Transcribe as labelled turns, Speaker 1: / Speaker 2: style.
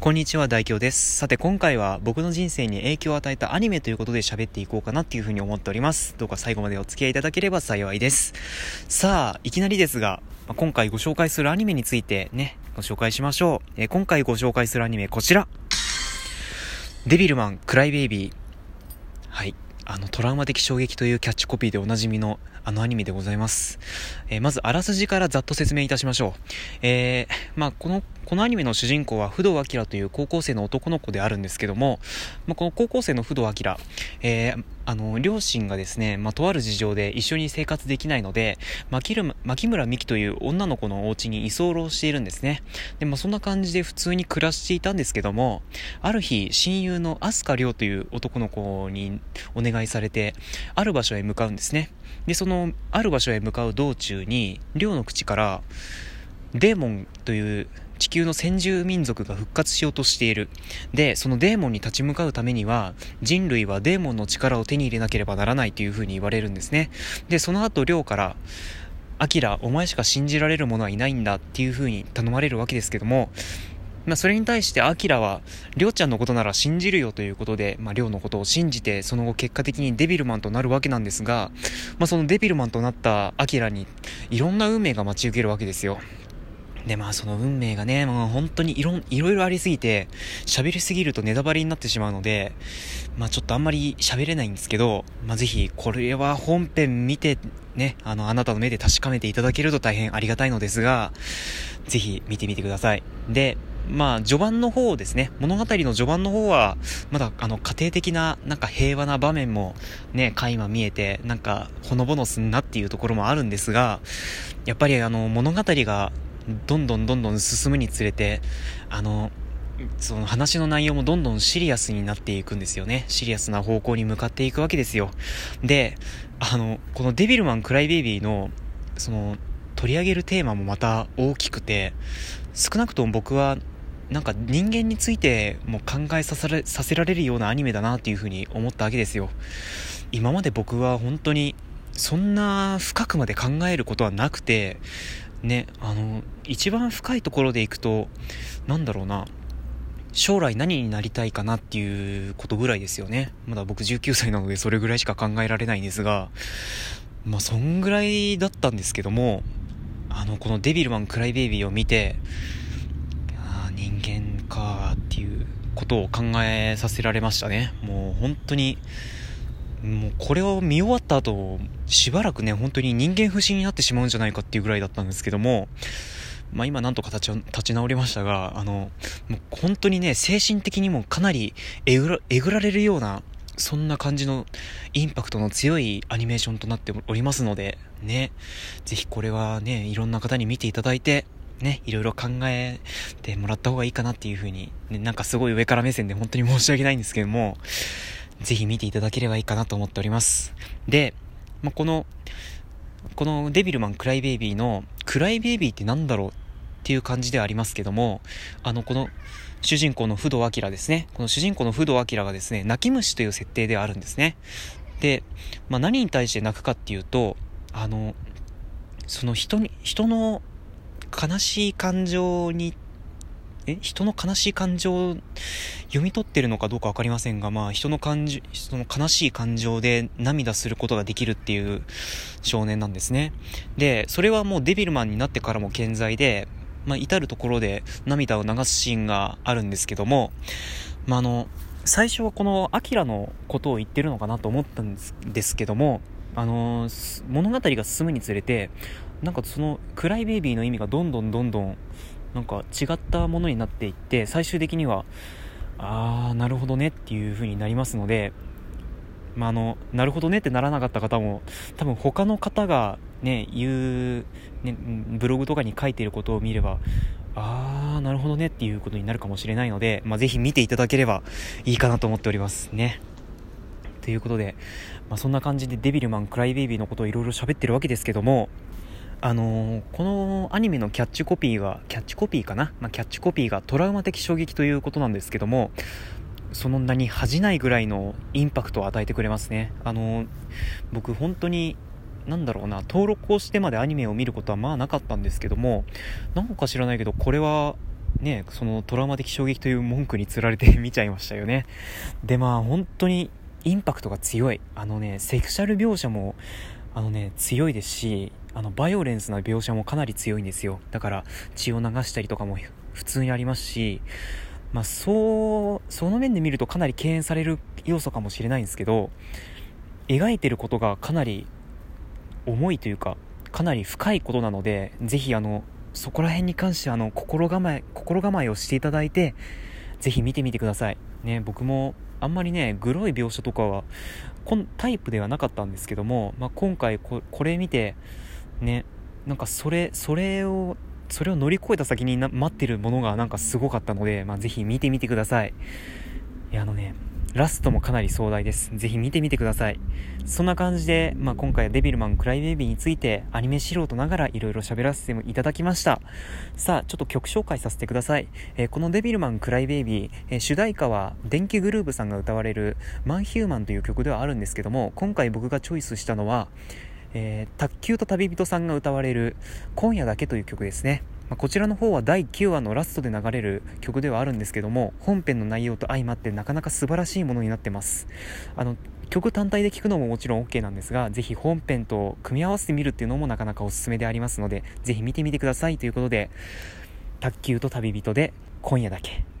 Speaker 1: こんにちは、大京です。さて、今回は僕の人生に影響を与えたアニメということで喋っていこうかなっていうふうに思っております。どうか最後までお付き合いいただければ幸いです。さあ、いきなりですが、今回ご紹介するアニメについてね、ご紹介しましょう。えー、今回ご紹介するアニメ、こちら。デビルマン、クライベイビー。はい。あの、トラウマ的衝撃というキャッチコピーでおなじみのあのアニメでございます。えー、まず、あらすじからざっと説明いたしましょう。えー、まあ、このこのアニメの主人公は不動明という高校生の男の子であるんですけども、まあ、この高校生の不動明、えー、あの、両親がですね、まあ、とある事情で一緒に生活できないので、牧村美希という女の子のお家に居候しているんですね。で、まあ、そんな感じで普通に暮らしていたんですけども、ある日、親友の飛鳥亮という男の子にお願いされて、ある場所へ向かうんですね。で、その、ある場所へ向かう道中に、亮の口から、デーモンという地球の先住民族が復活しようとしている。で、そのデーモンに立ち向かうためには、人類はデーモンの力を手に入れなければならないというふうに言われるんですね。で、その後、亮から、アキラ、お前しか信じられる者はいないんだっていうふうに頼まれるわけですけども、まあ、それに対して、アキラは、りょうちゃんのことなら信じるよということで、まあ、りょうのことを信じて、その後結果的にデビルマンとなるわけなんですが、まあ、そのデビルマンとなったアキラに、いろんな運命が待ち受けるわけですよ。で、まあその運命がね、もう本当にいろ、いろいろありすぎて、喋りすぎるとネタバレになってしまうので、まあちょっとあんまり喋れないんですけど、まあぜひこれは本編見て、ね、あの、あなたの目で確かめていただけると大変ありがたいのですが、ぜひ見てみてください。で、まあ、序盤の方ですね。物語の序盤の方は、まだ、あの、家庭的な、なんか平和な場面も、ね、垣間見えて、なんか、ほのぼのすんなっていうところもあるんですが、やっぱりあの、物語がどんどんどんどん進むにつれて、あの、その話の内容もどんどんシリアスになっていくんですよね。シリアスな方向に向かっていくわけですよ。で、あの、このデビルマン・クライベイビーの、その、取り上げるテーマもまた大きくて、少なくとも僕は、なんか人間についても考えさせられるようなアニメだなっていうふうに思ったわけですよ。今まで僕は本当にそんな深くまで考えることはなくて、ね、あの、一番深いところでいくと、なんだろうな、将来何になりたいかなっていうことぐらいですよね。まだ僕19歳なのでそれぐらいしか考えられないんですが、まあそんぐらいだったんですけども、あの、このデビルマン・クライベイビーを見て、人間かっていうことを考えさせられましたね。もう本当に、もうこれを見終わった後、しばらくね、本当に人間不信になってしまうんじゃないかっていうぐらいだったんですけども、まあ今なんとか立ち立ち直りましたが、あの、もう本当にね、精神的にもかなりえぐらえぐられるような、そんな感じのインパクトの強いアニメーションとなっておりますので、ね、ぜひこれはね、いろんな方に見ていただいて、ね、いろいろ考えてもらった方がいいかなっていう風に、ね、なんかすごい上から目線で本当に申し訳ないんですけども、ぜひ見ていただければいいかなと思っております。で、まあ、この、このデビルマン・クライベイビーの、クライベイビーって何だろうっていう感じではありますけども、あの、この、主人公の不動明ですね。この主人公の不動明がですね、泣き虫という設定ではあるんですね。で、まあ、何に対して泣くかっていうと、あの、その人に、人の悲しい感情にえ？人の悲しい感情を読み取ってるのかどうか分かりませんが、まあ、人の感情、その悲しい感情で涙することができるっていう少年なんですね。で、それはもうデビルマンになってからも健在で、まあ、至るところで涙を流すシーンがあるんですけども、まあ、あの、最初はこのアキラのことを言ってるのかなと思ったんですけども、あの物語が進むにつれて、なんかその、クライベイビーの意味がどんどんどんどんなんか違ったものになっていって最終的にはああなるほどねっていう風になりますのでまあ、あのなるほどねってならなかった方も多分他の方がね言う、ね、ブログとかに書いていることを見ればああなるほどねっていうことになるかもしれないので、まあ、ぜひ見ていただければいいかなと思っておりますね。ということで、まあ、そんな感じでデビルマン・クライベイビーのことをいろいろ喋ってるわけですけどもあのー、このアニメのキャッチコピーは、キャッチコピーかな、まあ、キャッチコピーがトラウマ的衝撃ということなんですけども、その名に恥じないぐらいのインパクトを与えてくれますね。あのー、僕本当に、なんだろうな、登録をしてまでアニメを見ることはまあなかったんですけども、なんか知らないけど、これはね、そのトラウマ的衝撃という文句につられて見ちゃいましたよね。で、まあ本当にインパクトが強い。あのね、セクシャル描写も、あのね、強いですし、あの、バイオレンスな描写もかなり強いんですよ。だから、血を流したりとかも普通にありますし、まあ、そう、その面で見るとかなり敬遠される要素かもしれないんですけど、描いてることがかなり重いというか、かなり深いことなので、ぜひあの、そこら辺に関してあの、心構え、心構えをしていただいて、ぜひ見てみてください。ね、僕もあんまりね、グロい描写とかは、こんタイプではなかったんですけども、まあ、今回これ見て、ね、なんかそれ、それを、それを乗り越えた先にな待ってるものがなんかすごかったので、まあ、ぜひ見てみてください。いや、あのね、ラストもかなり壮大です。ぜひ見てみてください。そんな感じで、まあ、今回はデビルマンクライベイビーについてアニメ素人ながら色々喋らせていただきました。さあ、ちょっと曲紹介させてください。えー、このデビルマンクライベイビー、えー、主題歌は電気グルーヴさんが歌われるマンヒューマンという曲ではあるんですけども、今回僕がチョイスしたのは、えー、卓球と旅人さんが歌われる今夜だけという曲ですね。まあ、こちらの方は第9話のラストで流れる曲ではあるんですけども本編の内容と相まってなかなか素晴らしいものになってます。あの曲単体で聴くのももちろん OK なんですがぜひ本編と組み合わせてみるっていうのもなかなかおすすめでありますのでぜひ見てみてくださいということで卓球と旅人で今夜だけ。